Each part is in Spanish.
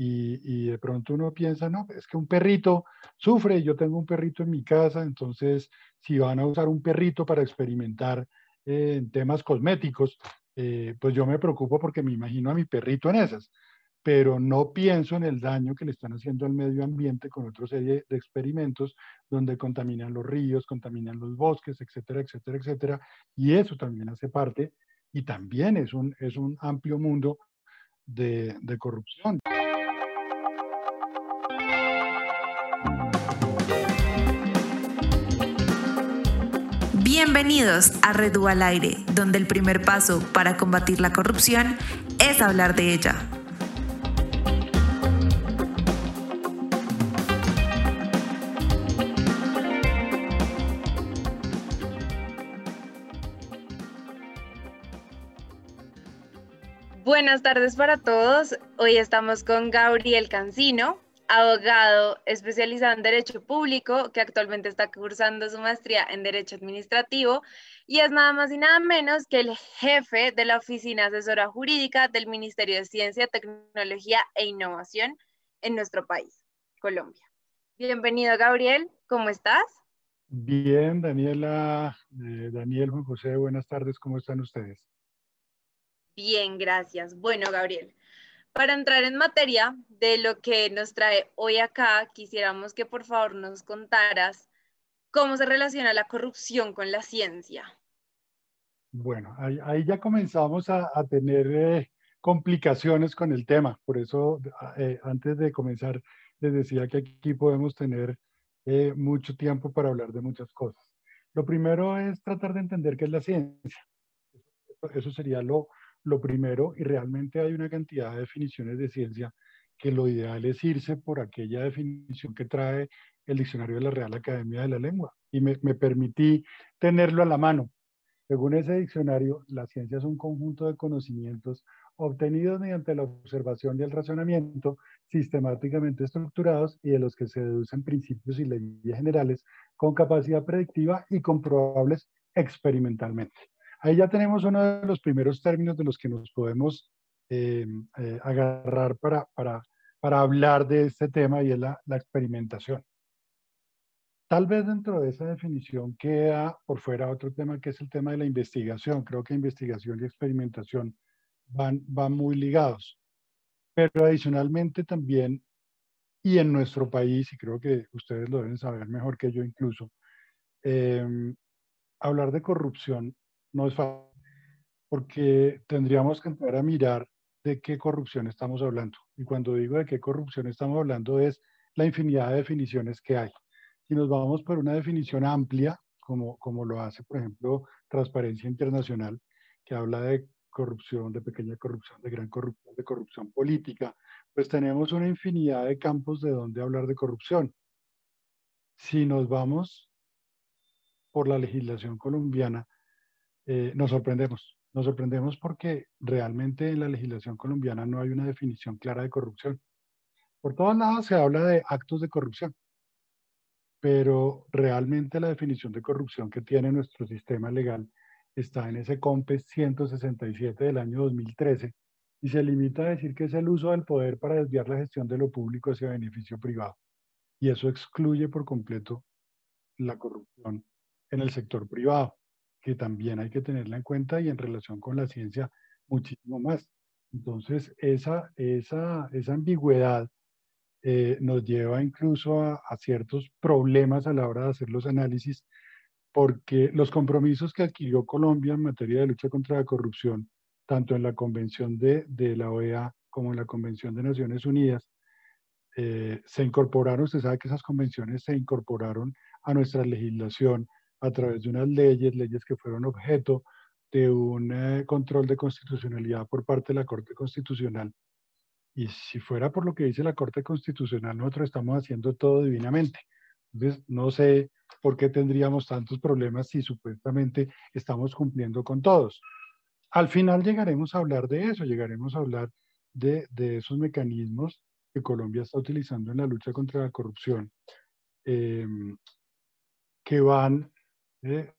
y, de pronto uno piensa, no, es que un perrito sufre, yo tengo un perrito en mi casa, entonces si van a usar un perrito para experimentar eh, en temas cosméticos, eh, pues yo me preocupo porque me imagino a mi perrito en esas, pero no pienso en el daño que le están haciendo al medio ambiente con otra serie de experimentos donde contaminan los ríos, contaminan los bosques, etcétera, etcétera, etcétera, y eso también hace parte y también es un, es un amplio mundo de, de corrupción. Bienvenidos a Redu al Aire, donde el primer paso para combatir la corrupción es hablar de ella. Buenas tardes para todos. Hoy estamos con Gabriel Cancino, abogado especializado en Derecho Público, que actualmente está cursando su maestría en Derecho Administrativo y es nada más y nada menos que el jefe de la Oficina Asesora Jurídica del Ministerio de Ciencia, Tecnología e Innovación en nuestro país, Colombia. Bienvenido, Gabriel. ¿Cómo estás? Bien, Daniela, eh, Daniel, Juan José, buenas tardes. ¿Cómo están ustedes? Bien, gracias. Bueno, Gabriel, para entrar en materia de lo que nos trae hoy acá, quisiéramos que por favor nos contaras cómo se relaciona la corrupción con la ciencia. Bueno, ahí, ya comenzamos a, tener eh, complicaciones con el tema. Por eso, eh, antes de comenzar, les decía que aquí podemos tener eh, mucho tiempo para hablar de muchas cosas. Lo primero es tratar de entender qué es la ciencia. Eso sería lo, lo primero, y realmente hay una cantidad de definiciones de ciencia que lo ideal es irse por aquella definición que trae el diccionario de la Real Academia de la Lengua. Y me, permití tenerlo a la mano. Según ese diccionario, la ciencia es un conjunto de conocimientos obtenidos mediante la observación y el razonamiento sistemáticamente estructurados y de los que se deducen principios y leyes generales con capacidad predictiva y comprobables experimentalmente. Ahí ya tenemos uno de los primeros términos de los que nos podemos eh, eh, agarrar para, para, para, hablar de este tema y es la, la experimentación. Tal vez dentro de esa definición queda por fuera otro tema que es el tema de la investigación. Creo que investigación y experimentación van, van muy ligados. Pero adicionalmente también, y en nuestro país, y creo que ustedes lo deben saber mejor que yo incluso, eh, hablar de corrupción no es fácil, porque tendríamos que empezar a mirar de qué corrupción estamos hablando. Y cuando digo de qué corrupción estamos hablando es la infinidad de definiciones que hay. Si nos vamos por una definición amplia, como, como lo hace, por ejemplo, Transparencia Internacional, que habla de corrupción, de pequeña corrupción, de gran corrupción, de corrupción política, pues tenemos una infinidad de campos de donde hablar de corrupción. Si nos vamos por la legislación colombiana, eh, nos sorprendemos. Nos sorprendemos porque realmente en la legislación colombiana no hay una definición clara de corrupción. Por todos lados se habla de actos de corrupción, pero realmente la definición de corrupción que tiene nuestro sistema legal está en ese COMPES 167 del año 2013 y se limita a decir que es el uso del poder para desviar la gestión de lo público hacia beneficio privado. Y eso excluye por completo la corrupción en el sector privado que también hay que tenerla en cuenta y en relación con la ciencia muchísimo más. Entonces, esa, esa, esa ambigüedad eh, nos lleva incluso a, ciertos problemas a la hora de hacer los análisis, porque los compromisos que adquirió Colombia en materia de lucha contra la corrupción, tanto en la Convención de, de la OEA como en la Convención de Naciones Unidas, eh, se incorporaron, usted sabe que esas convenciones se incorporaron a nuestra legislación a través de unas leyes, leyes que fueron objeto de un eh, control de constitucionalidad por parte de la Corte Constitucional. Y si fuera por lo que dice la Corte Constitucional, nosotros estamos haciendo todo divinamente. Entonces, no sé por qué tendríamos tantos problemas si supuestamente estamos cumpliendo con todos. Al final llegaremos a hablar de eso, llegaremos a hablar de, de esos mecanismos que Colombia está utilizando en la lucha contra la corrupción, eh, que van eh,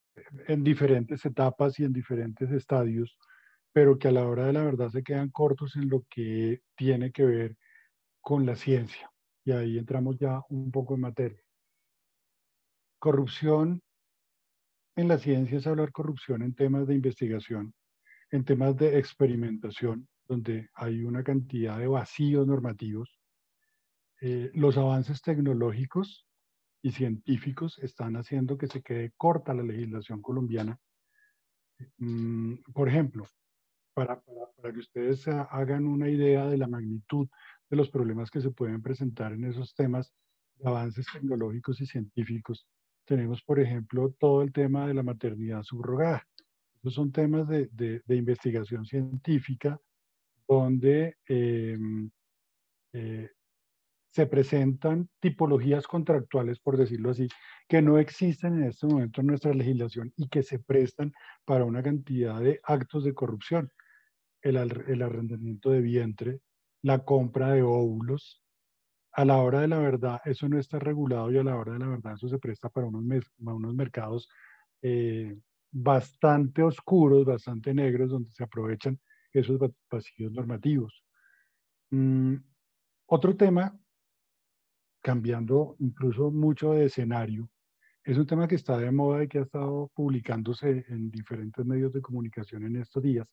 en diferentes etapas y en diferentes estadios, pero que a la hora de la verdad se quedan cortos en lo que tiene que ver con la ciencia. Y ahí entramos ya un poco en materia. Corrupción en la ciencia es hablar corrupción en temas de investigación, en temas de experimentación, donde hay una cantidad de vacíos normativos. Eh, los avances tecnológicos y científicos están haciendo que se quede corta la legislación colombiana. Mm, por ejemplo, para, para, que ustedes hagan una idea de la magnitud de los problemas que se pueden presentar en esos temas de avances tecnológicos y científicos, tenemos, por ejemplo, todo el tema de la maternidad subrogada. Esos son temas de, de, investigación científica donde em, eh, se presentan tipologías contractuales, por decirlo así, que no existen en este momento en nuestra legislación y que se prestan para una cantidad de actos de corrupción. El, arrendamiento de vientre, la compra de óvulos, a la hora de la verdad eso no está regulado y a la hora de la verdad eso se presta para unos, unos mercados eh, bastante oscuros, bastante negros, donde se aprovechan esos vacíos normativos. Mm, otro tema, cambiando incluso mucho de escenario, es un tema que está de moda y que ha estado publicándose en diferentes medios de comunicación en estos días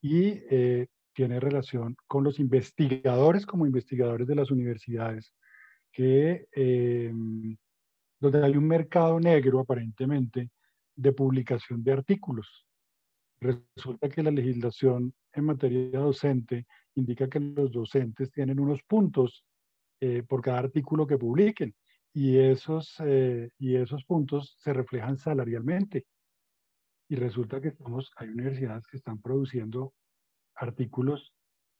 y eh, tiene relación con los investigadores como investigadores de las universidades, que, eh, donde hay un mercado negro aparentemente de publicación de artículos. Resulta que la legislación en materia docente indica que los docentes tienen unos puntos eh, por cada artículo que publiquen y esos, eh, y esos puntos se reflejan salarialmente. Y resulta que estamos, hay universidades que están produciendo artículos,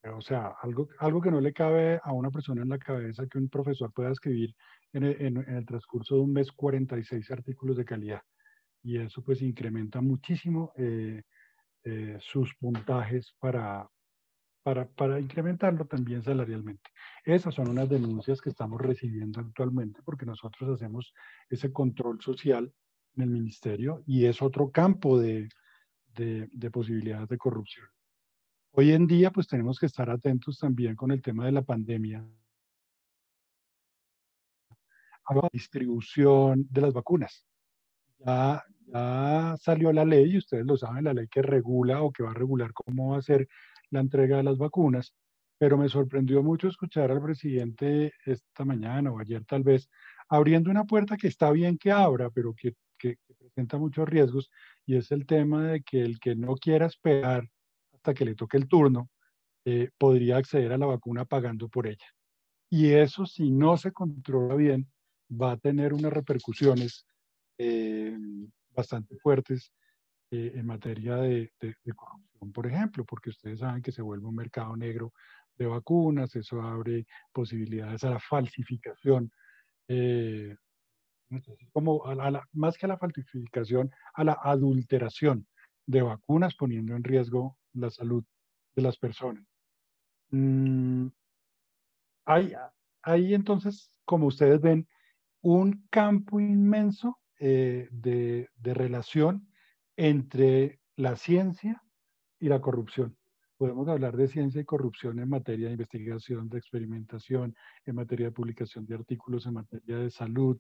o sea, algo, algo que no le cabe a una persona en la cabeza que un profesor pueda escribir en el, en, el transcurso de un mes 46 artículos de calidad. Y eso pues incrementa muchísimo eh, eh, sus puntajes para, para, para, incrementarlo también salarialmente. Esas son unas denuncias que estamos recibiendo actualmente porque nosotros hacemos ese control social en el ministerio y es otro campo de, de, de posibilidades de corrupción. Hoy en día, pues tenemos que estar atentos también con el tema de la pandemia. A la distribución de las vacunas. Ya, ya salió la ley, y ustedes lo saben, la ley que regula o que va a regular cómo va a ser la entrega de las vacunas, pero me sorprendió mucho escuchar al presidente esta mañana o ayer tal vez, abriendo una puerta que está bien que abra, pero que, que presenta muchos riesgos, y es el tema de que el que no quiera esperar hasta que le toque el turno, eh, podría acceder a la vacuna pagando por ella. Y eso, si no se controla bien, va a tener unas repercusiones eh, bastante fuertes eh, en materia de, corrupción, por ejemplo, porque ustedes saben que se vuelve un mercado negro de vacunas, eso abre posibilidades a la falsificación, como más que a la falsificación, a la adulteración de vacunas, poniendo en riesgo la salud de las personas. Mm, hay, hay, entonces, como ustedes ven, un campo inmenso eh, de, de relación entre la ciencia y la corrupción. Podemos hablar de ciencia y corrupción en materia de investigación, de experimentación, en materia de publicación de artículos, en materia de salud,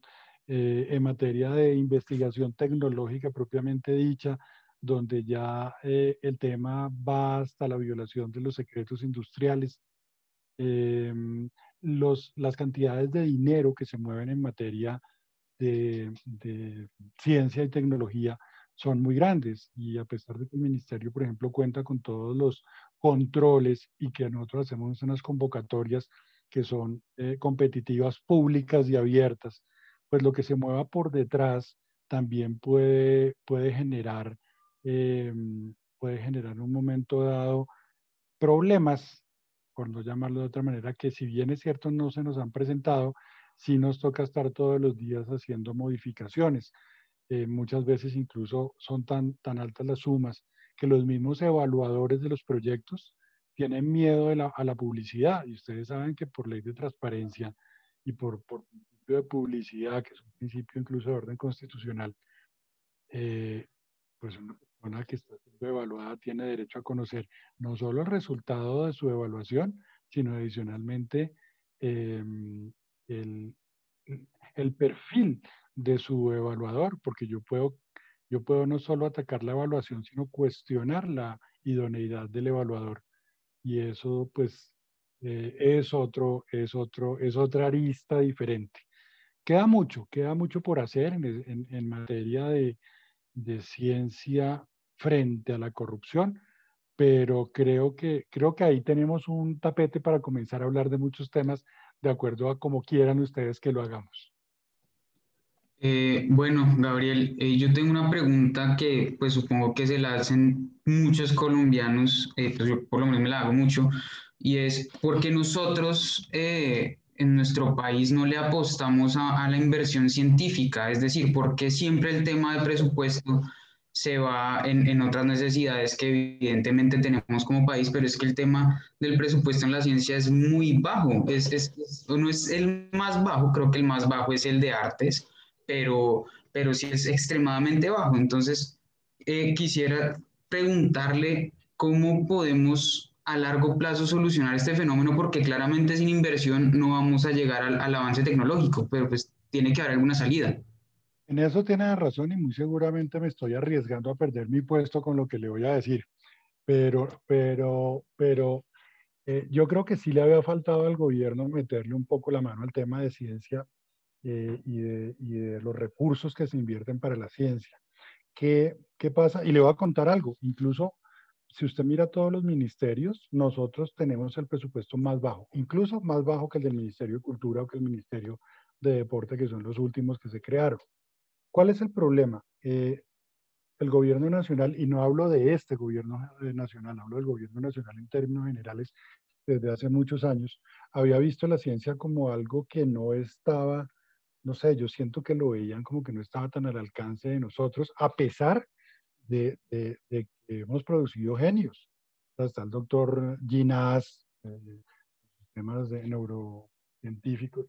eh, en materia de investigación tecnológica propiamente dicha, donde ya eh, el tema va hasta la violación de los secretos industriales, los, las cantidades de dinero que se mueven en materia de, ciencia y tecnología son muy grandes y a pesar de que el ministerio, por ejemplo, cuenta con todos los controles y que nosotros hacemos unas convocatorias que son eh, competitivas, públicas y abiertas, pues lo que se mueva por detrás también puede, puede generar eh, puede generar en un momento dado problemas, por no llamarlo de otra manera, que si bien es cierto no se nos han presentado, sí nos toca estar todos los días haciendo modificaciones. Eh, muchas veces incluso son tan, tan altas las sumas que los mismos evaluadores de los proyectos tienen miedo a la publicidad. Y ustedes saben que por ley de transparencia y por, por principio de publicidad, que es un principio incluso de orden constitucional, eh, pues una persona que está siendo evaluada tiene derecho a conocer no solo el resultado de su evaluación, sino adicionalmente em, el, el, perfil de su evaluador, porque yo puedo, yo puedo no solo atacar la evaluación, sino cuestionar la idoneidad del evaluador. Y eso pues eh, es, otro, es, otro, es otra arista diferente. Queda mucho, queda mucho por hacer en, en, materia de, de, ciencia frente a la corrupción, pero creo que, creo que ahí tenemos un tapete para comenzar a hablar de muchos temas de acuerdo a como quieran ustedes que lo hagamos. Eh, bueno, Gabriel, eh, yo tengo una pregunta que pues supongo que se la hacen muchos colombianos, pues yo por lo menos me la hago mucho, y es porque nosotros en nuestro país no le apostamos a, la inversión científica, es decir, porque siempre el tema de presupuesto se va en, otras necesidades que evidentemente tenemos como país, pero es que el tema del presupuesto en la ciencia es muy bajo, es, es, no es el más bajo, creo que el más bajo es el de artes, pero, pero sí es extremadamente bajo. Entonces, eh, quisiera preguntarle cómo podemos a largo plazo solucionar este fenómeno porque claramente sin inversión no vamos a llegar al, avance tecnológico, pero pues tiene que haber alguna salida. En eso tiene razón y muy seguramente me estoy arriesgando a perder mi puesto con lo que le voy a decir, pero, pero, pero eh, yo creo que sí le había faltado al gobierno meterle un poco la mano al tema de ciencia eh, y, de, y, de, los recursos que se invierten para la ciencia. ¿Qué, ¿Qué pasa? Y le voy a contar algo, incluso si usted mira todos los ministerios, nosotros tenemos el presupuesto más bajo, incluso más bajo que el del Ministerio de Cultura o que el Ministerio de Deporte, que son los últimos que se crearon. ¿Cuál es el problema? Eh, el gobierno nacional, y no hablo de este gobierno eh, nacional, hablo del gobierno nacional en términos generales, desde hace muchos años, había visto la ciencia como algo que no estaba, no sé, yo siento que lo veían como que no estaba tan al alcance de nosotros, a pesar de, de, de hemos producido genios. Está el doctor Ginás, eh, temas de neurocientíficos,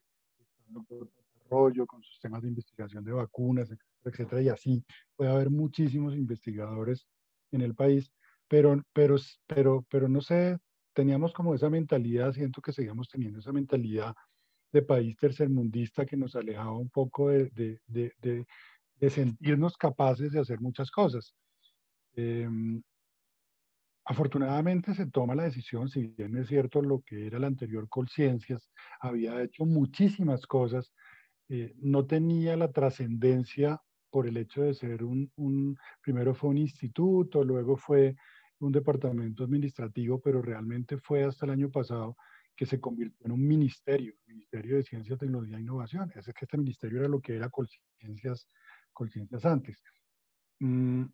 el doctor Arroyo con sus temas de investigación de vacunas, etcétera, y así puede haber muchísimos investigadores en el país, pero, pero, pero, pero no sé, teníamos como esa mentalidad, siento que seguíamos teniendo esa mentalidad de país tercermundista que nos alejaba un poco de, de, de, de sentirnos capaces de hacer muchas cosas. Em, afortunadamente se toma la decisión, si bien es cierto lo que era el anterior Colciencias, había hecho muchísimas cosas, eh, no tenía la trascendencia por el hecho de ser un, un, primero fue un instituto, luego fue un departamento administrativo, pero realmente fue hasta el año pasado que se convirtió en un ministerio, Ministerio de Ciencia, Tecnología e Innovación. Es que este ministerio era lo que era Colciencias, Colciencias antes. Mm,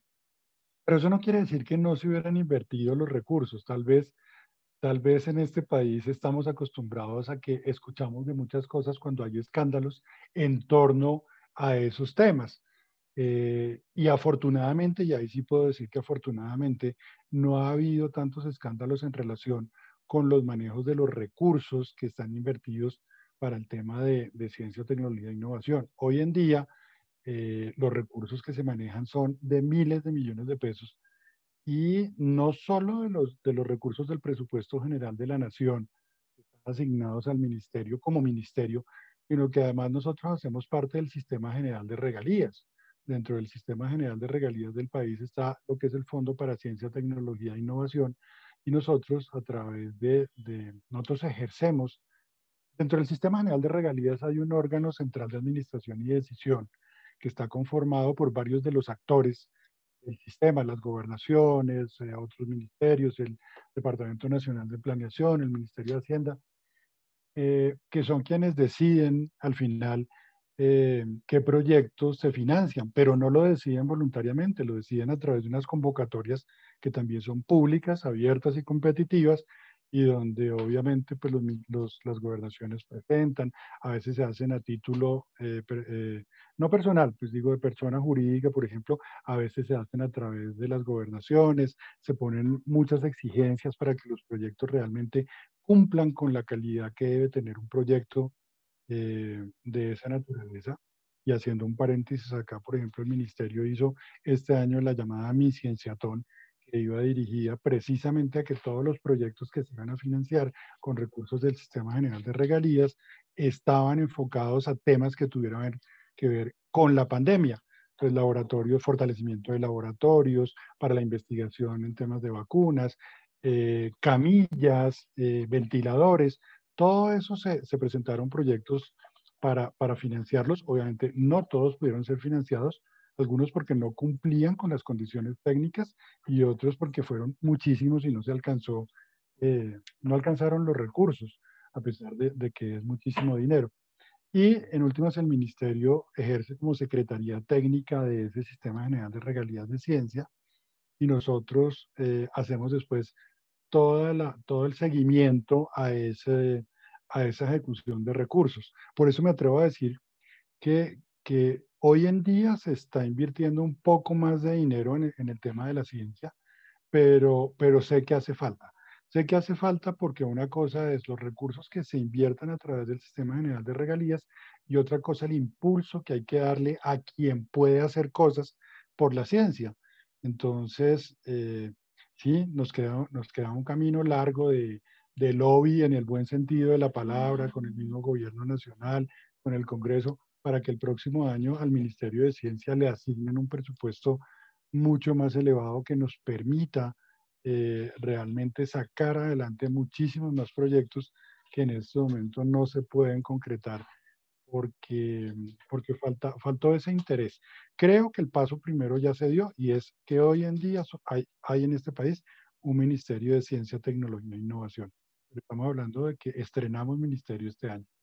pero eso no quiere decir que no se hubieran invertido los recursos. Tal vez, tal vez en este país estamos acostumbrados a que escuchamos de muchas cosas cuando hay escándalos en torno a esos temas. Eh, y afortunadamente, y ahí sí puedo decir que afortunadamente, no ha habido tantos escándalos en relación con los manejos de los recursos que están invertidos para el tema de, ciencia, tecnología e innovación. Hoy en día, eh, los recursos que se manejan son de miles de millones de pesos y no solo de los, de los recursos del presupuesto general de la nación asignados al ministerio como ministerio, sino que además nosotros hacemos parte del sistema general de regalías. Dentro del sistema general de regalías del país está lo que es el Fondo para Ciencia, Tecnología e Innovación y nosotros a través de, de nosotros ejercemos, dentro del sistema general de regalías hay un órgano central de administración y decisión que está conformado por varios de los actores del sistema, las gobernaciones, eh, otros ministerios, el Departamento Nacional de Planeación, el Ministerio de Hacienda, eh, que son quienes deciden al final eh, qué proyectos se financian, pero no lo deciden voluntariamente, lo deciden a través de unas convocatorias que también son públicas, abiertas y competitivas, y donde obviamente pues los, las gobernaciones presentan, a veces se hacen a título eh, eh, no personal, pues digo de persona jurídica, por ejemplo, a veces se hacen a través de las gobernaciones, se ponen muchas exigencias para que los proyectos realmente cumplan con la calidad que debe tener un proyecto eh, de esa naturaleza. Y haciendo un paréntesis acá, por ejemplo, el ministerio hizo este año la llamada Mi Cienciatón, que iba dirigida precisamente a que todos los proyectos que se iban a financiar con recursos del Sistema General de Regalías estaban enfocados a temas que tuvieran que ver con la pandemia. Entonces, laboratorios, fortalecimiento de laboratorios para la investigación en temas de vacunas, eh, camillas, eh, ventiladores, todo eso se, presentaron proyectos para, para financiarlos. Obviamente, no todos pudieron ser financiados, algunos porque no cumplían con las condiciones técnicas y otros porque fueron muchísimos y no se alcanzó, eh, no alcanzaron los recursos, a pesar de, de, que es muchísimo dinero. Y en últimas, el ministerio ejerce como secretaría técnica de ese Sistema General de Regalías de Ciencia y nosotros eh, hacemos después toda la, todo el seguimiento a, ese, a esa ejecución de recursos. Por eso me atrevo a decir que, que hoy en día se está invirtiendo un poco más de dinero en, en el tema de la ciencia, pero, pero sé que hace falta. Sé que hace falta porque una cosa es los recursos que se inviertan a través del Sistema General de Regalías y otra cosa el impulso que hay que darle a quien puede hacer cosas por la ciencia. Entonces, eh, sí, nos queda, nos queda un camino largo de, de lobby en el buen sentido de la palabra, con el mismo gobierno nacional, con el Congreso, para que el próximo año al Ministerio de Ciencia le asignen un presupuesto mucho más elevado que nos permita eh, realmente sacar adelante muchísimos más proyectos que en este momento no se pueden concretar porque, porque falta, faltó ese interés. Creo que el paso primero ya se dio y es que hoy en día hay, hay en este país un Ministerio de Ciencia, Tecnología e Innovación. Estamos hablando de que estrenamos ministerio este año.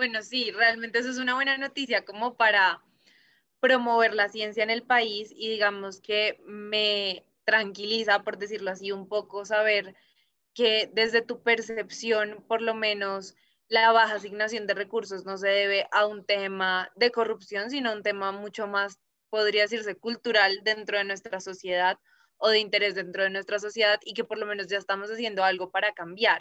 Bueno, sí, realmente eso es una buena noticia como para promover la ciencia en el país y digamos que me tranquiliza, por decirlo así, un poco saber que desde tu percepción, por lo menos, la baja asignación de recursos no se debe a un tema de corrupción, sino a un tema mucho más, podría decirse, cultural dentro de nuestra sociedad o de interés dentro de nuestra sociedad y que por lo menos ya estamos haciendo algo para cambiar.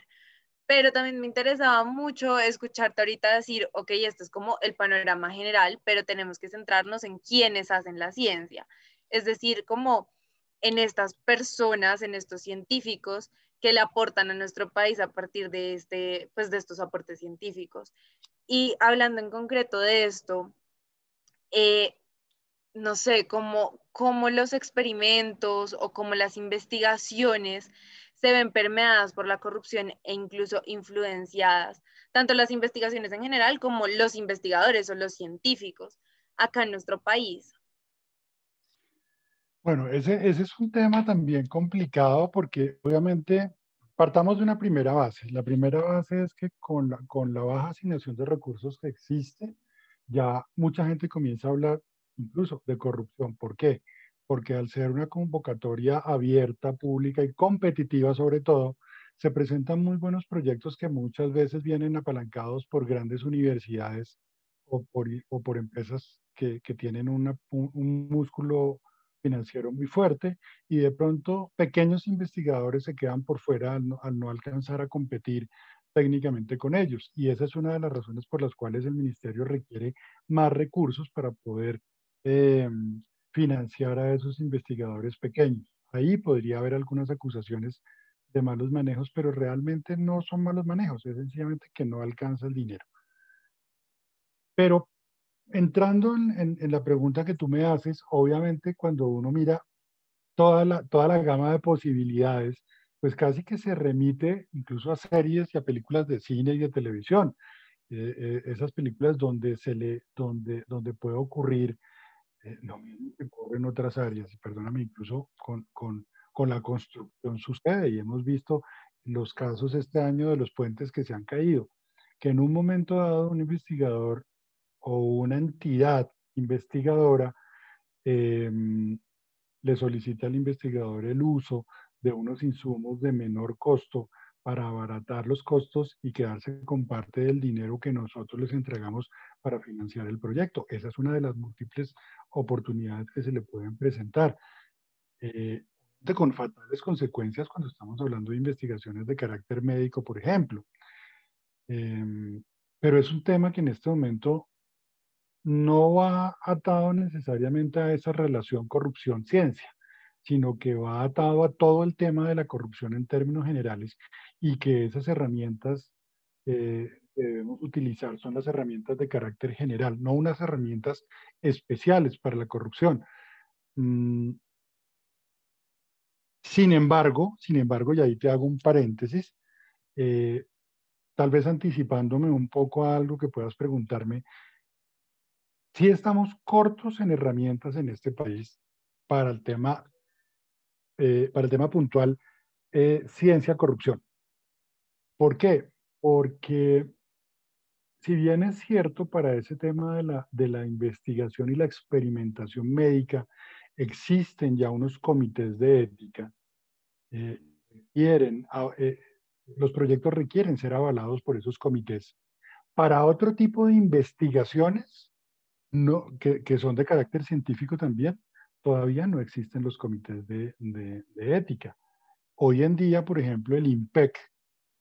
Pero también me interesaba mucho escucharte ahorita decir, ok, esto es como el panorama general, pero tenemos que centrarnos en quiénes hacen la ciencia. Es decir, como en estas personas, en estos científicos que le aportan a nuestro país a partir de, este, pues de estos aportes científicos. Y hablando en concreto de esto, eh, no sé, cómo, cómo los experimentos o cómo las investigaciones se ven permeadas por la corrupción e incluso influenciadas, tanto las investigaciones en general como los investigadores o los científicos acá en nuestro país. Bueno, ese, es un tema también complicado porque obviamente partamos de una primera base. La primera base es que con la, con la baja asignación de recursos que existe, ya mucha gente comienza a hablar incluso de corrupción. ¿Por qué? Porque al ser una convocatoria abierta, pública y competitiva sobre todo, se presentan muy buenos proyectos que muchas veces vienen apalancados por grandes universidades o por, o por empresas que, que tienen un músculo financiero muy fuerte y de pronto pequeños investigadores se quedan por fuera al no, alcanzar a competir técnicamente con ellos. Y esa es una de las razones por las cuales el ministerio requiere más recursos para poder em, financiar a esos investigadores pequeños. Ahí podría haber algunas acusaciones de malos manejos, pero realmente no son malos manejos, es sencillamente que no alcanza el dinero. Pero entrando en, la pregunta que tú me haces, obviamente cuando uno mira toda la, toda la gama de posibilidades, pues casi que se remite incluso a series y a películas de cine y de televisión. Eh, eh, esas películas donde, se le, donde, donde puede ocurrir eh, lo mismo que ocurre en otras áreas, y perdóname, incluso con, con, con la construcción sucede, y hemos visto los casos este año de los puentes que se han caído, que en un momento dado un investigador o una entidad investigadora em, le solicita al investigador el uso de unos insumos de menor costo para abaratar los costos y quedarse con parte del dinero que nosotros les entregamos para financiar el proyecto. Esa es una de las múltiples oportunidades que se le pueden presentar. Eh, con fatales consecuencias cuando estamos hablando de investigaciones de carácter médico, por ejemplo. Em, pero es un tema que en este momento no va atado necesariamente a esa relación corrupción-ciencia. Sino que va atado a todo el tema de la corrupción en términos generales y que esas herramientas eh, que debemos utilizar son las herramientas de carácter general, no unas herramientas especiales para la corrupción. Mm. Sin embargo, sin embargo, y ahí te hago un paréntesis, eh, tal vez anticipándome un poco a algo que puedas preguntarme, si estamos cortos en herramientas en este país para el tema, eh, para el tema puntual eh, ciencia corrupción. ¿Por qué? Porque si bien es cierto para ese tema de la, de la investigación y la experimentación médica, existen ya unos comités de ética, eh, quieren, eh, los proyectos requieren ser avalados por esos comités. Para otro tipo de investigaciones, no, que, que son de carácter científico también, todavía no existen los comités de, ética. Hoy en día, por ejemplo, el IMPEC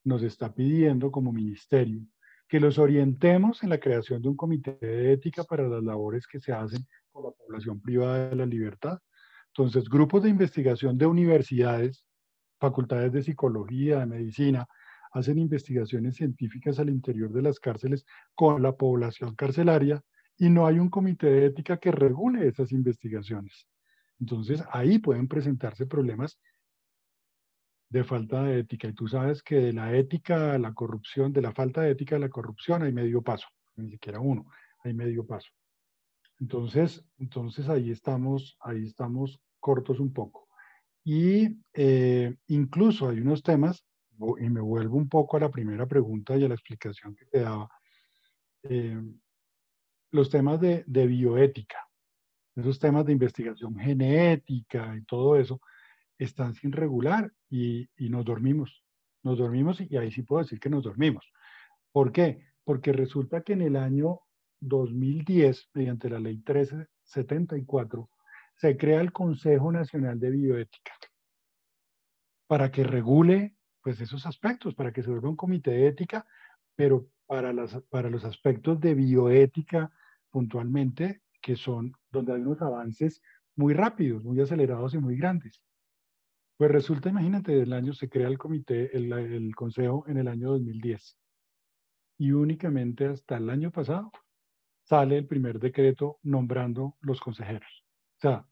nos está pidiendo como ministerio que los orientemos en la creación de un comité de ética para las labores que se hacen con la población privada de la libertad. Entonces, grupos de investigación de universidades facultades de psicología, de medicina, hacen investigaciones científicas al interior de las cárceles con la población carcelaria y no hay un comité de ética que regule esas investigaciones. Entonces ahí pueden presentarse problemas de falta de ética. Y tú sabes que de la ética a la corrupción, de la falta de ética a la corrupción hay medio paso, ni siquiera uno, hay medio paso. Entonces, entonces ahí estamos, ahí estamos cortos un poco. Y eh, incluso hay unos temas, y me vuelvo un poco a la primera pregunta y a la explicación que te daba, eh, los temas de, de, bioética, esos temas de investigación genética y todo eso, están sin regular y, y nos dormimos. Nos dormimos y ahí sí puedo decir que nos dormimos. ¿Por qué? Porque resulta que en el año 2010, mediante la ley 1374, se crea el Consejo Nacional de Bioética para que regule pues, esos aspectos, para que se vuelva un comité de ética, pero para, las, para los aspectos de bioética puntualmente, que son donde hay unos avances muy rápidos, muy acelerados y muy grandes. Pues resulta, imagínate, el año se crea el comité, el, el consejo en el año 2010. Y únicamente hasta el año pasado sale el primer decreto nombrando los consejeros. O sea,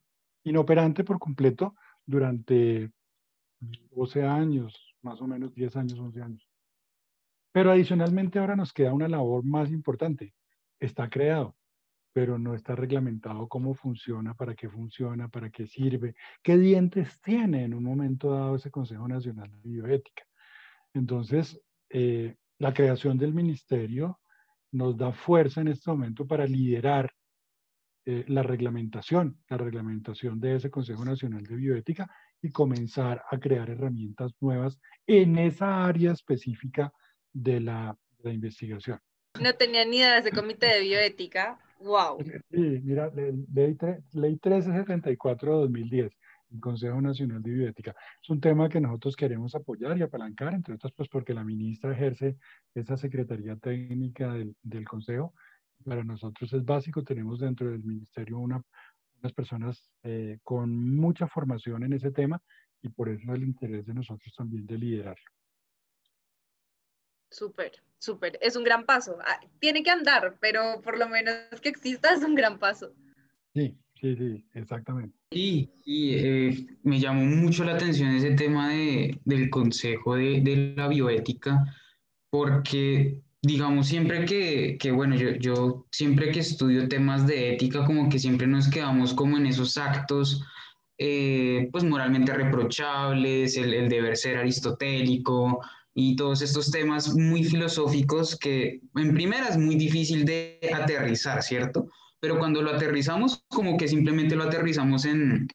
inoperante por completo durante 12 años, más o menos 10 años, 11 años. Pero adicionalmente ahora nos queda una labor más importante. Está creado, pero no está reglamentado cómo funciona, para qué funciona, para qué sirve, qué dientes tiene en un momento dado ese Consejo Nacional de Bioética. Entonces, eh, la creación del ministerio nos da fuerza en este momento para liderar eh, la reglamentación, la reglamentación de ese Consejo Nacional de Bioética y comenzar a crear herramientas nuevas en esa área específica de la, de la investigación. No tenía ni idea de ese comité de bioética. ¡Wow! Sí, mira, ley, ley 1374 de 2010, el Consejo Nacional de Bioética. Es un tema que nosotros queremos apoyar y apalancar, entre otras, pues porque la ministra ejerce esa Secretaría Técnica del, del Consejo para nosotros es básico. Tenemos dentro del ministerio una, unas personas eh, con mucha formación en ese tema y por eso el interés de nosotros también de liderarlo. Súper, súper. Es un gran paso. Ah, tiene que andar, pero por lo menos que exista es un gran paso. Sí, sí, sí, exactamente. Sí, sí eh, me llamó mucho la atención ese tema de, del consejo de, de la bioética, porque digamos, siempre que, que bueno, yo, yo, siempre que estudio temas de ética, como que siempre nos quedamos como en esos actos, eh, pues moralmente reprochables, el, el, deber ser aristotélico y todos estos temas muy filosóficos que en primera es muy difícil de aterrizar, ¿cierto? Pero cuando lo aterrizamos, como que simplemente lo aterrizamos en,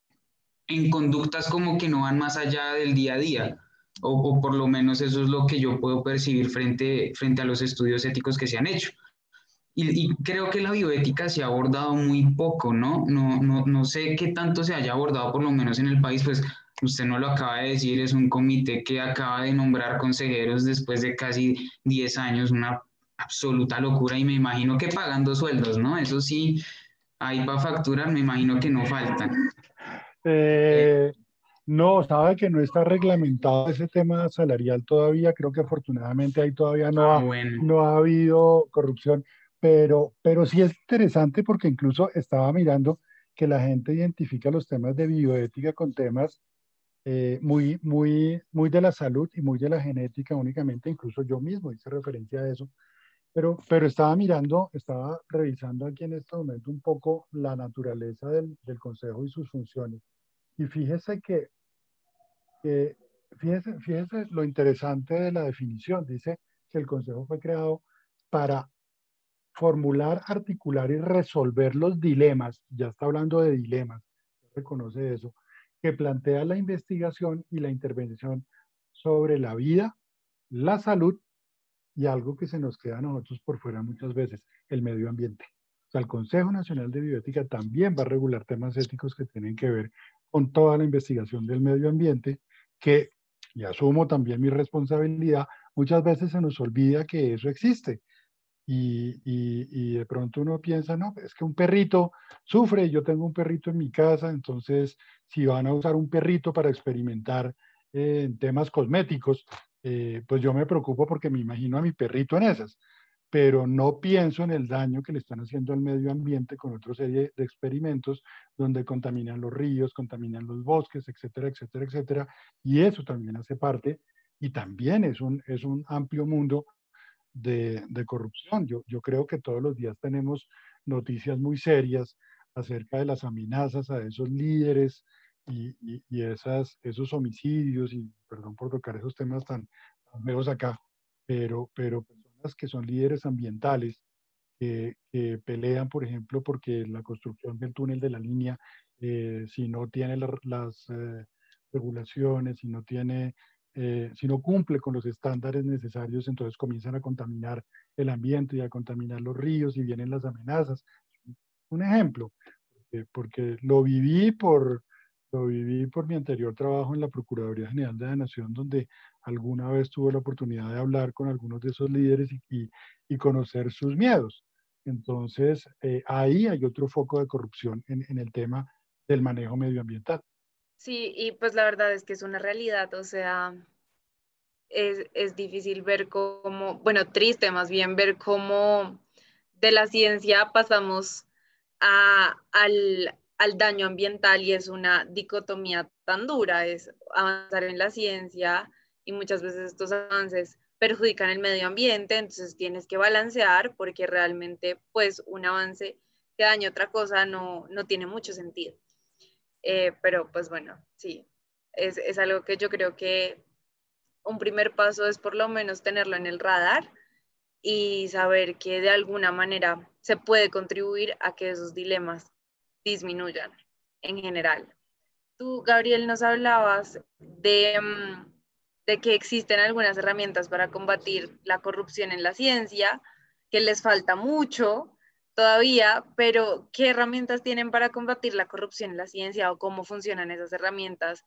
en conductas como que no van más allá del día a día o, por lo menos eso es lo que yo puedo percibir frente, frente a los estudios éticos que se han hecho. Y, y, creo que la bioética se ha abordado muy poco, ¿no? ¿no? No, no sé qué tanto se haya abordado, por lo menos en el país, pues usted no lo acaba de decir, es un comité que acaba de nombrar consejeros después de casi 10 años, una absoluta locura y me imagino que pagando sueldos, ¿no? Eso sí, ahí para facturar me imagino que no faltan. Eh, No, sabe que no está reglamentado ese tema salarial todavía. Creo que afortunadamente ahí todavía no, Ah, ha, bueno. no ha habido corrupción, pero, pero sí es interesante porque incluso estaba mirando que la gente identifica los temas de bioética con temas eh, muy, muy, muy de la salud y muy de la genética únicamente. Incluso yo mismo hice referencia a eso. Pero, pero estaba mirando, estaba revisando aquí en este momento un poco la naturaleza del, del Consejo y sus funciones. Y fíjese que fíjese, fíjese lo interesante de la definición. Dice que el Consejo fue creado para formular, articular y resolver los dilemas, ya está hablando de dilemas, reconoce eso, que plantea la investigación y la intervención sobre la vida, la salud y algo que se nos queda a nosotros por fuera muchas veces, el medio ambiente. O sea, el Consejo Nacional de Bioética también va a regular temas éticos que tienen que ver con toda la investigación del medio ambiente, que, y asumo también mi responsabilidad, muchas veces se nos olvida que eso existe. Y, de pronto uno piensa, no, es que un perrito sufre, yo tengo un perrito en mi casa, entonces si van a usar un perrito para experimentar eh, en temas cosméticos, eh, pues yo me preocupo porque me imagino a mi perrito en esas, pero no pienso en el daño que le están haciendo al medio ambiente con otra serie de experimentos donde contaminan los ríos, contaminan los bosques, etcétera, etcétera, etcétera, y eso también hace parte y también es un, es un amplio mundo de, corrupción. Yo, yo creo que todos los días tenemos noticias muy serias acerca de las amenazas a esos líderes y, y, esas, esos homicidios, y perdón por tocar esos temas tan, tan acá, pero, pero personas que son líderes ambientales, que, pelean, por ejemplo, porque la construcción del túnel de la línea, eh, si no tiene la, las eh, regulaciones, si no tiene eh, si no cumple con los estándares necesarios, entonces comienzan a contaminar el ambiente y a contaminar los ríos y vienen las amenazas. Un ejemplo, porque, lo viví por, lo viví por mi anterior trabajo en la Procuraduría General de la Nación, donde alguna vez tuve la oportunidad de hablar con algunos de esos líderes y, conocer sus miedos. Entonces, eh, ahí hay otro foco de corrupción en el tema del manejo medioambiental. Sí, y pues la verdad es que es una realidad, o sea, es, es, difícil ver cómo, bueno, triste más bien ver cómo de la ciencia pasamos a, al, al daño ambiental y es una dicotomía tan dura, es avanzar en la ciencia y muchas veces estos avances perjudican el medio ambiente, entonces tienes que balancear porque realmente pues un avance que daña otra cosa no, no tiene mucho sentido. Eh, pero pues bueno, sí, es, es, algo que yo creo que un primer paso es por lo menos tenerlo en el radar y saber que de alguna manera se puede contribuir a que esos dilemas disminuyan en general. Tú, Gabriel, nos hablabas de, mm, de que existen algunas herramientas para combatir la corrupción en la ciencia, que les falta mucho, todavía, pero ¿qué herramientas tienen para combatir la corrupción en la ciencia o cómo funcionan esas herramientas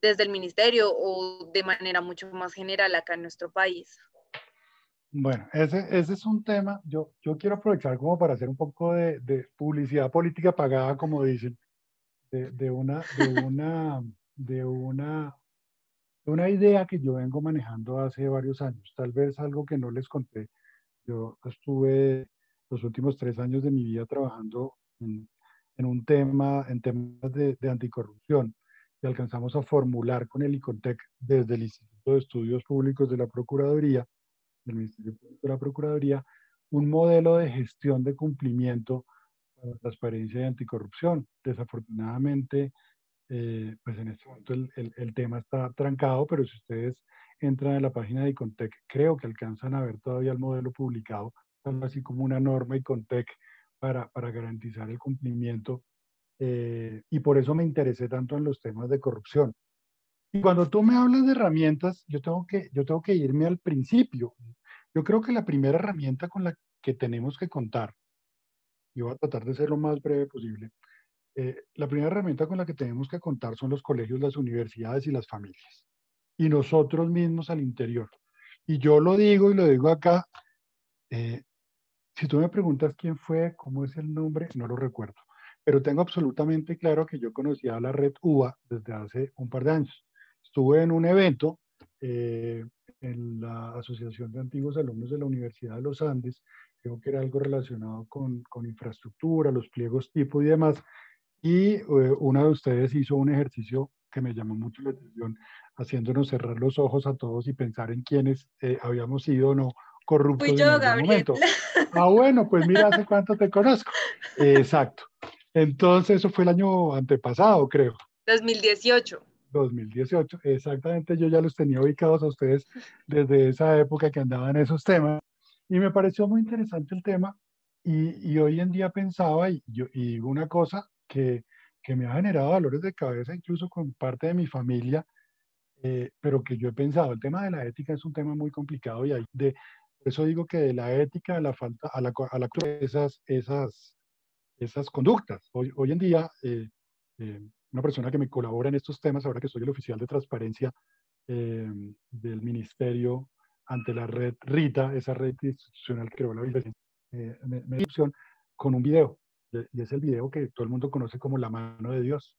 desde el ministerio o de manera mucho más general acá en nuestro país? Bueno, ese, ese es un tema, yo, yo quiero aprovechar como para hacer un poco de, de publicidad política pagada, como dicen, de, de, una, de, una, de, una, de una idea que yo vengo manejando hace varios años, tal vez algo que no les conté. Yo estuve los últimos tres años de mi vida trabajando en, en un tema, en temas de, de, anticorrupción y alcanzamos a formular con el ICONTEC desde el Instituto de Estudios Públicos de la Procuraduría, del Ministerio Público de la Procuraduría, un modelo de gestión de cumplimiento para transparencia y anticorrupción. Desafortunadamente, eh, pues en este momento el, el, el, tema está trancado, pero si ustedes entran a la página de ICONTEC, creo que alcanzan a ver todavía el modelo publicado así como una norma y Contec para, para garantizar el cumplimiento. Eh, y por eso me interesé tanto en los temas de corrupción. Y cuando tú me hablas de herramientas, yo tengo que, yo tengo que irme al principio. Yo creo que la primera herramienta con la que tenemos que contar, y voy a tratar de ser lo más breve posible, eh, la primera herramienta con la que tenemos que contar son los colegios, las universidades y las familias. Y nosotros mismos al interior. Y yo lo digo y lo digo acá, eh, si tú me preguntas quién fue, cómo es el nombre, no lo recuerdo. pero tengo absolutamente claro que yo conocía la red UBA desde hace un par de años. Estuve en un evento eh, en la Asociación de Antiguos Alumnos de la Universidad de los Andes, creo que era algo relacionado con, con infraestructura, los pliegos tipo y demás, y eh, una de ustedes hizo un ejercicio que me llamó mucho la atención, haciéndonos cerrar los ojos a todos y pensar en quiénes eh, habíamos sido o no corruptos Fui yo, momento. Ah, bueno, pues mira, hace cuánto te conozco. Exacto. Entonces, eso fue el año antepasado, creo. 2018. 2018, exactamente. Yo ya los tenía ubicados a ustedes desde esa época que andaban esos temas. Y me pareció muy interesante el tema. Y, y hoy en día pensaba, y, yo, y digo una cosa que, que me ha generado dolores de cabeza, incluso con parte de mi familia, eh, pero que yo he pensado, el tema de la ética es un tema muy complicado y hay de, por eso digo que de la ética a la falta, a la, a la esas, esas, esas conductas. Hoy, hoy en día, eh, eh, una persona que me colabora en estos temas, ahora que soy el oficial de transparencia eh, del ministerio ante la red RITA, esa red institucional que creó la eh, me, me con un video, y es el video que todo el mundo conoce como la mano de Dios.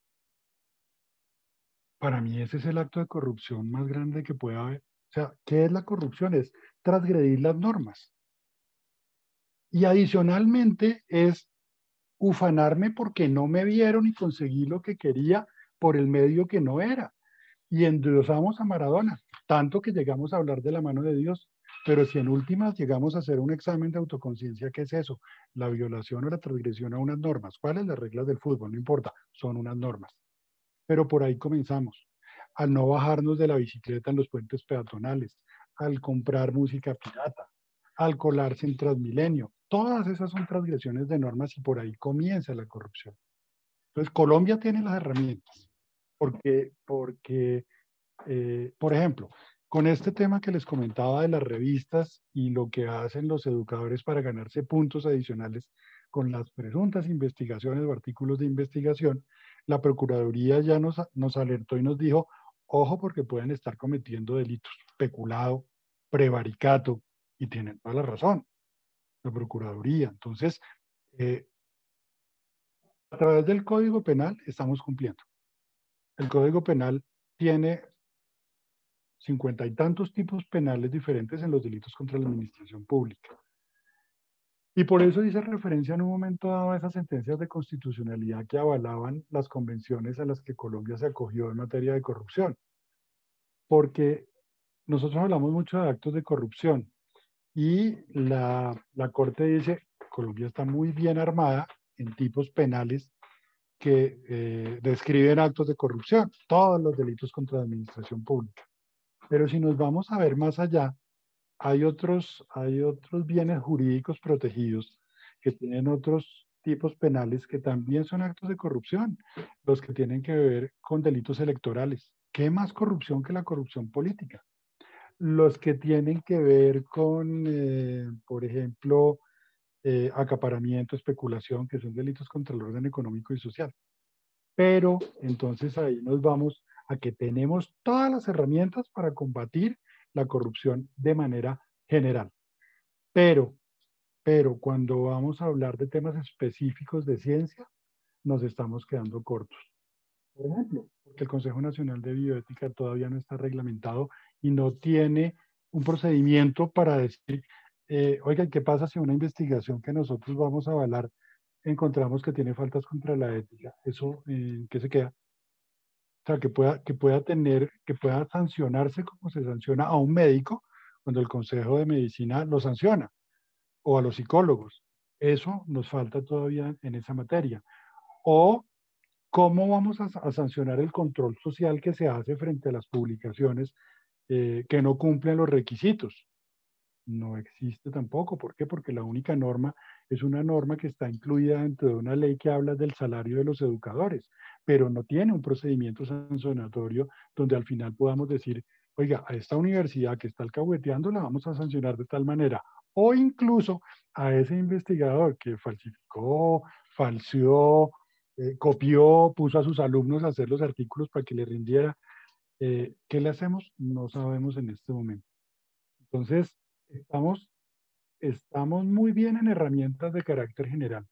Para mí ese es el acto de corrupción más grande que puede haber. Sea, ¿qué es la corrupción? Es transgredir las normas. Y adicionalmente es ufanarme porque no me vieron y conseguí lo que quería por el medio que no era. Y endiosamos a Maradona, tanto que llegamos a hablar de la mano de Dios. Pero si en últimas llegamos a hacer un examen de autoconciencia, ¿qué es eso? La violación o la transgresión a unas normas. ¿Cuáles? Las reglas del fútbol, no importa, son unas normas. Pero por ahí comenzamos. Al no bajarnos de la bicicleta en los puentes peatonales, al comprar música pirata, al colarse en Transmilenio. Todas esas son transgresiones de normas y por ahí comienza la corrupción. Entonces, Colombia tiene las herramientas, porque, porque eh, por ejemplo, con este tema que les comentaba de las revistas y lo que hacen los educadores para ganarse puntos adicionales con las presuntas investigaciones o artículos de investigación, la Procuraduría ya nos, nos alertó y nos dijo, ojo porque pueden estar cometiendo delitos, peculado, prevaricato, y tienen toda la razón, la Procuraduría. Entonces, eh, a través del Código Penal estamos cumpliendo. El Código Penal tiene cincuenta y tantos tipos penales diferentes en los delitos contra la administración pública. Y por eso hice referencia en un momento dado a esas sentencias de constitucionalidad que avalaban las convenciones a las que Colombia se acogió en materia de corrupción. Porque nosotros hablamos mucho de actos de corrupción y la, la Corte dice, Colombia está muy bien armada en tipos penales que eh, describen actos de corrupción, todos los delitos contra la administración pública. Pero si nos vamos a ver más allá, hay otros, hay otros bienes jurídicos protegidos que tienen otros tipos penales que también son actos de corrupción, los que tienen que ver con delitos electorales. ¿Qué más corrupción que la corrupción política? Los que tienen que ver con, eh, por ejemplo, eh, acaparamiento, especulación, que son delitos contra el orden económico y social. Pero entonces ahí nos vamos a que tenemos todas las herramientas para combatir la corrupción de manera general. Pero, pero cuando vamos a hablar de temas específicos de ciencia, nos estamos quedando cortos. Por ejemplo, porque el Consejo Nacional de Bioética todavía no está reglamentado y no tiene un procedimiento para decir, eh, oigan, ¿qué pasa si una investigación que nosotros vamos a avalar encontramos que tiene faltas contra la ética? ¿Eso qué se queda? O sea, que pueda, que pueda tener, que pueda sancionarse como se sanciona a un médico cuando el Consejo de Medicina lo sanciona, o a los psicólogos. Eso nos falta todavía en esa materia. O cómo vamos a, sancionar el control social que se hace frente a las publicaciones eh, que no cumplen los requisitos. No existe tampoco. ¿Por qué? Porque la única norma es una norma que está incluida dentro de una ley que habla del salario de los educadores pero no tiene un procedimiento sancionatorio donde al final podamos decir, oiga, a esta universidad que está alcahueteando la vamos a sancionar de tal manera, o incluso a ese investigador que falsificó, falseó, eh, copió, puso a sus alumnos a hacer los artículos para que le rindiera. Eh, ¿Qué le hacemos? No sabemos en este momento. Entonces, estamos, estamos muy bien en herramientas de carácter general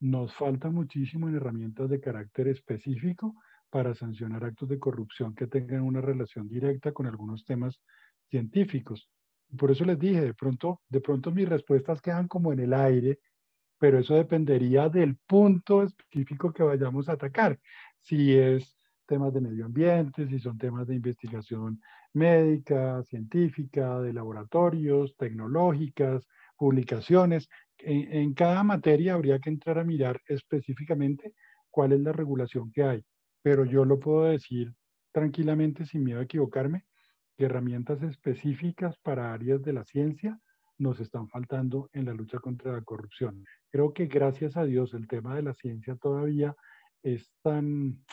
nos falta muchísimo en herramientas de carácter específico para sancionar actos de corrupción que tengan una relación directa con algunos temas científicos. Por eso les dije, de pronto, de pronto mis respuestas quedan como en el aire, pero eso dependería del punto específico que vayamos a atacar. Si es temas de medio ambiente, si son temas de investigación médica, científica, de laboratorios, tecnológicas, publicaciones. En, cada materia habría que entrar a mirar específicamente cuál es la regulación que hay. Pero yo lo puedo decir tranquilamente, sin miedo a equivocarme, que herramientas específicas para áreas de la ciencia nos están faltando en la lucha contra la corrupción. Creo que gracias a Dios el tema de la ciencia todavía es tan,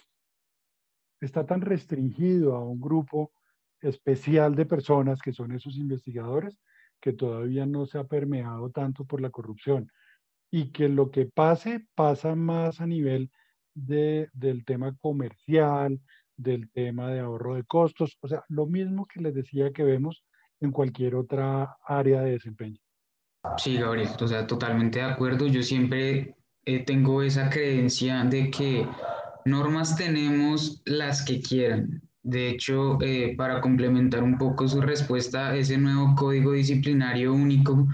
está tan restringido a un grupo especial de personas que son esos investigadores que todavía no se ha permeado tanto por la corrupción y que lo que pase pasa más a nivel de, del tema comercial, del tema de ahorro de costos, o sea, lo mismo que les decía que vemos en cualquier otra área de desempeño. Sí, Gabriel, o sea, totalmente de acuerdo. Yo siempre eh, tengo esa creencia de que normas tenemos las que quieran. De hecho, eh, para complementar un poco su respuesta, ese nuevo código disciplinario único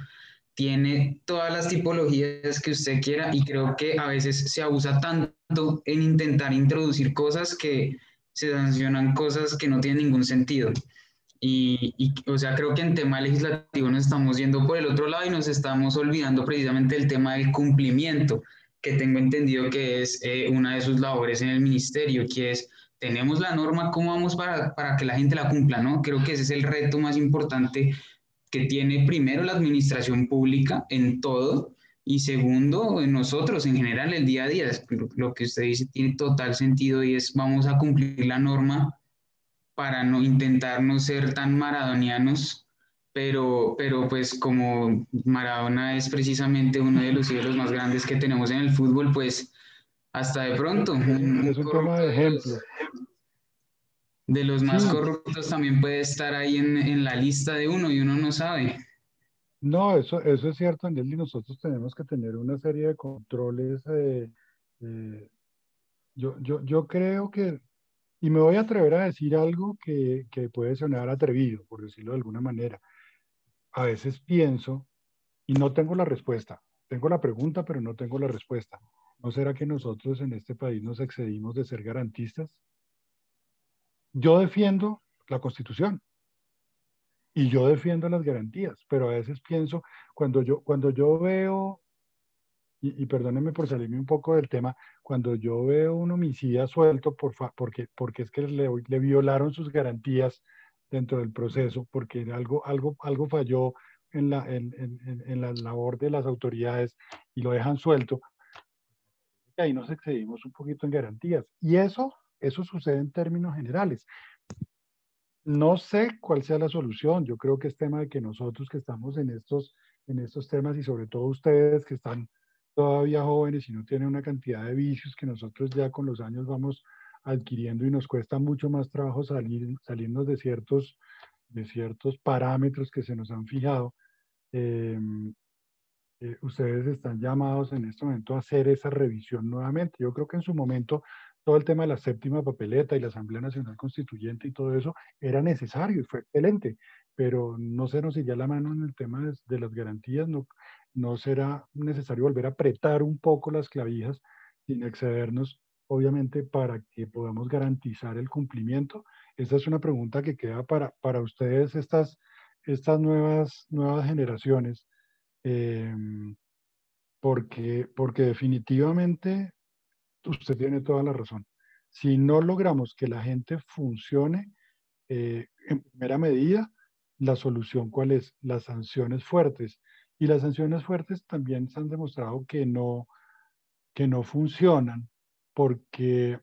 tiene todas las tipologías que usted quiera y creo que a veces se abusa tanto en intentar introducir cosas que se sancionan cosas que no tienen ningún sentido. Y, o sea, creo que en tema legislativo nos estamos yendo por el otro lado y nos estamos olvidando precisamente del tema del cumplimiento, que tengo entendido que es eh, una de sus labores en el ministerio, que es, tenemos la norma, ¿cómo vamos para, para que la gente la cumpla? ¿no? Creo que ese es el reto más importante que tiene primero la administración pública en todo y segundo, nosotros en general el día a día. Lo que usted dice tiene total sentido y es vamos a cumplir la norma para no intentar no ser tan maradonianos, pero, pero pues como Maradona es precisamente uno de los ídolos más grandes que tenemos en el fútbol, pues hasta de pronto. es un tema de ejemplo. De los más corruptos también puede estar ahí en, en, la lista de uno y uno no sabe. No, eso, eso es cierto, Andy. Nosotros tenemos que tener una serie de controles. Eh, eh, yo, yo, yo creo que y me voy a atrever a decir algo que, que puede sonar atrevido, por decirlo de alguna manera. A veces pienso, y no tengo la respuesta, tengo la pregunta, pero no tengo la respuesta. ¿No será que nosotros en este país nos excedimos de ser garantistas? Yo defiendo la Constitución y yo defiendo las garantías, pero a veces pienso, cuando yo, cuando yo veo y, perdónenme por salirme un poco del tema, cuando yo veo un homicida suelto por porque, porque es que le, le, violaron sus garantías dentro del proceso, porque algo, algo, algo falló en la, en, en, en la labor de las autoridades y lo dejan suelto, ahí nos excedimos un poquito en garantías. Y eso, eso sucede en términos generales. No sé cuál sea la solución. Yo creo que es tema de que nosotros que estamos en estos, en estos temas y sobre todo ustedes que están todavía jóvenes y no tienen una cantidad de vicios que nosotros ya con los años vamos adquiriendo y nos cuesta mucho más trabajo salir, salirnos de ciertos, de ciertos parámetros que se nos han fijado. Em, eh, ustedes están llamados en este momento a hacer esa revisión nuevamente. Yo creo que en su momento todo el tema de la séptima papeleta y la Asamblea Nacional Constituyente y todo eso era necesario y fue excelente, pero no se nos iría la mano en el tema de, las garantías, no, no será necesario volver a apretar un poco las clavijas sin excedernos, obviamente, para que podamos garantizar el cumplimiento. Esta es una pregunta que queda para, para ustedes, estas, estas nuevas, nuevas generaciones, em, porque, porque definitivamente usted tiene toda la razón. Si no logramos que la gente funcione eh, en primera medida, la solución cuál es? Las sanciones fuertes y las sanciones fuertes también se han demostrado que no, que no funcionan porque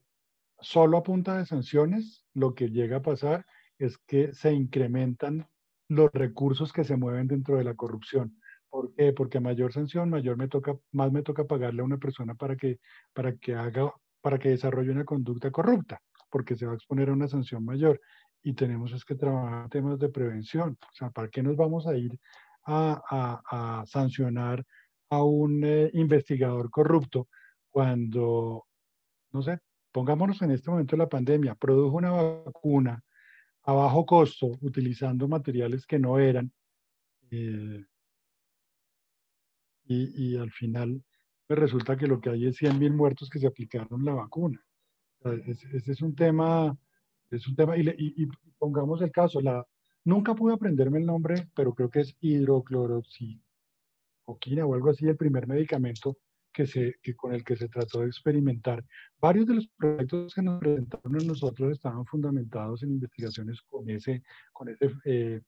solo a punta de sanciones lo que llega a pasar es que se incrementan los recursos que se mueven dentro de la corrupción. ¿Por qué? Porque a mayor sanción, mayor me toca, más me toca pagarle a una persona para que, para que haga, para que desarrolle una conducta corrupta, porque se va a exponer a una sanción mayor. Y tenemos es que trabajar temas de prevención. O sea, ¿para qué nos vamos a ir a, sancionar a un eh, investigador corrupto cuando, no sé, pongámonos en este momento la pandemia, produjo una vacuna a bajo costo utilizando materiales que no eran eh, y, al final pues resulta que lo que hay es 100.000 muertos que se aplicaron la vacuna. ese, es un tema, es un tema, y, y, pongamos el caso, la, nunca pude aprenderme el nombre, pero creo que es hidrocloroxina o algo así, el primer medicamento que se, que con el que se trató de experimentar. Varios de los proyectos que nos presentaron a nosotros estaban fundamentados en investigaciones con ese, con ese eh,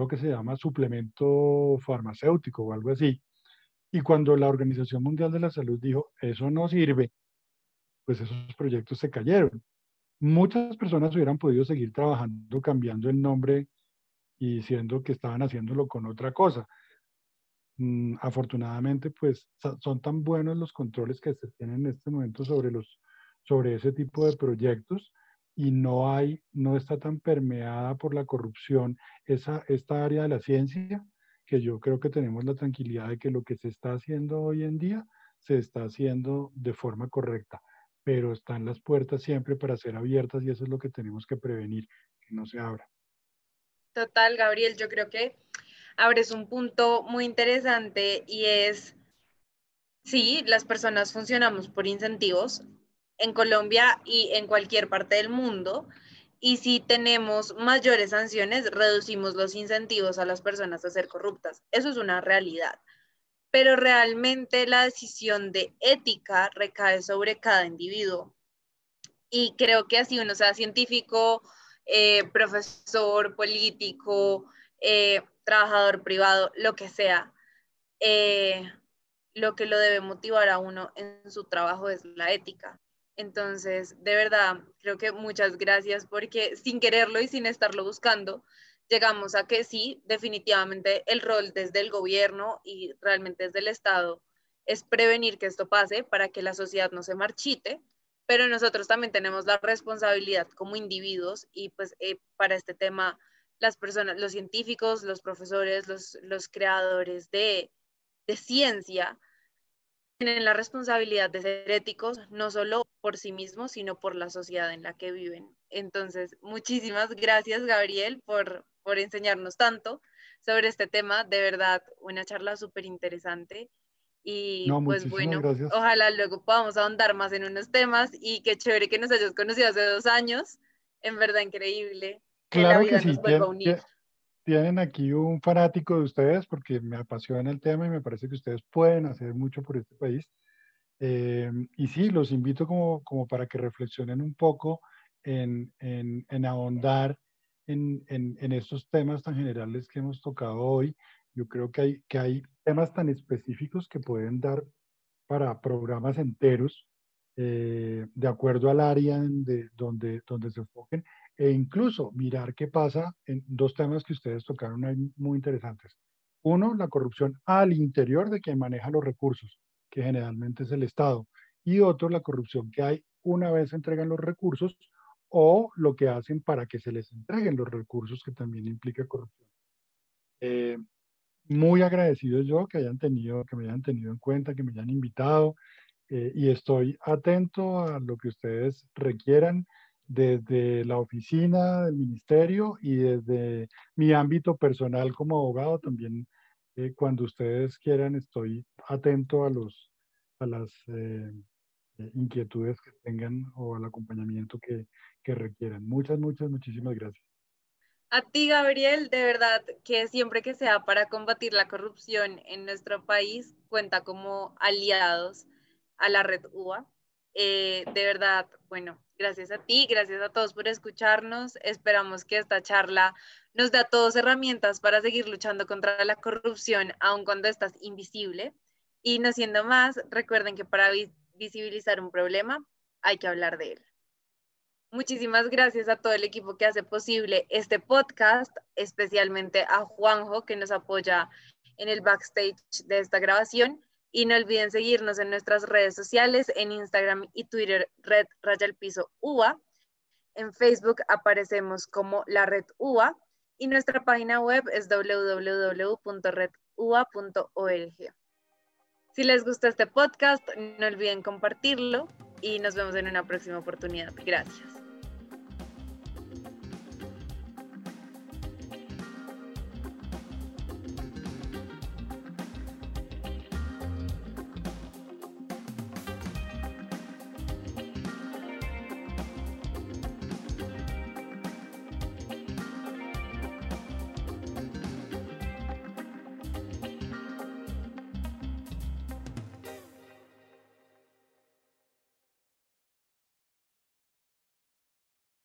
creo que se llama suplemento farmacéutico o algo así. Y cuando la Organización Mundial de la Salud dijo, eso no sirve, pues esos proyectos se cayeron. Muchas personas hubieran podido seguir trabajando cambiando el nombre y diciendo que estaban haciéndolo con otra cosa. Mm, afortunadamente, pues son tan buenos los controles que se tienen en este momento sobre, los, sobre ese tipo de proyectos y no hay, no está tan permeada por la corrupción esa, esta área de la ciencia, que yo creo que tenemos la tranquilidad de que lo que se está haciendo hoy en día se está haciendo de forma correcta, pero están las puertas siempre para ser abiertas y eso es lo que tenemos que prevenir, que no se abra. Total, Gabriel, yo creo que abres un punto muy interesante y es, sí, las personas funcionamos por incentivos en Colombia y en cualquier parte del mundo. Y si tenemos mayores sanciones, reducimos los incentivos a las personas a ser corruptas. Eso es una realidad. Pero realmente la decisión de ética recae sobre cada individuo. Y creo que así uno sea científico, eh, profesor, político, eh, trabajador privado, lo que sea, eh, lo que lo debe motivar a uno en su trabajo es la ética. Entonces, de verdad, creo que muchas gracias porque sin quererlo y sin estarlo buscando, llegamos a que sí, definitivamente el rol desde el gobierno y realmente desde el Estado es prevenir que esto pase para que la sociedad no se marchite, pero nosotros también tenemos la responsabilidad como individuos y pues eh, para este tema las personas, los científicos, los profesores, los, creadores de, ciencia, tienen la responsabilidad de ser éticos, no solo por sí mismos, sino por la sociedad en la que viven. Entonces, muchísimas gracias, Gabriel, por, por enseñarnos tanto sobre este tema. De verdad, una charla súper interesante. Y pues bueno, ojalá luego podamos ahondar más en unos temas y qué chévere que nos hayas conocido hace dos años. En verdad, increíble. Claro que sí, tienen, aquí un fanático de ustedes porque me apasiona el tema y me parece que ustedes pueden hacer mucho por este país. Em, y sí, los invito como, para que reflexionen un poco en, en, en ahondar en, en, estos temas tan generales que hemos tocado hoy. Yo creo que hay, temas tan específicos que pueden dar para programas enteros eh, de acuerdo al área de, donde, donde se enfoquen e incluso mirar qué pasa en dos temas que ustedes tocaron ahí muy interesantes. Uno, la corrupción al interior de quien maneja los recursos, que generalmente es el Estado. Y otro, la corrupción que hay una vez entregan los recursos o lo que hacen para que se les entreguen los recursos, que también implica corrupción. Eh, muy agradecido yo que hayan tenido, que me hayan tenido en cuenta, que me hayan invitado eh, y estoy atento a lo que ustedes requieran desde la oficina del ministerio y desde mi ámbito personal como abogado también eh, cuando ustedes quieran estoy atento a los a las eh, eh, inquietudes que tengan o al acompañamiento que, que requieran. Muchas, muchas, muchísimas gracias. A ti, Gabriel, de verdad que siempre que sea para combatir la corrupción en nuestro país, cuenta como aliados a la red UA. de verdad, bueno, Gracias a ti, gracias a todos por escucharnos. Esperamos que esta charla nos dé a todos herramientas para seguir luchando contra la corrupción, aun cuando estás invisible. Y no siendo más, recuerden que para visibilizar un problema hay que hablar de él. Muchísimas gracias a todo el equipo que hace posible este podcast, especialmente a Juanjo que nos apoya en el backstage de esta grabación y no olviden seguirnos en nuestras redes sociales, en Instagram y Twitter, Red Raya el Piso UA. En Facebook aparecemos como la Red UA y nuestra página web es www.redua.org. Si les gusta este podcast, no olviden compartirlo y nos vemos en una próxima oportunidad. Gracias.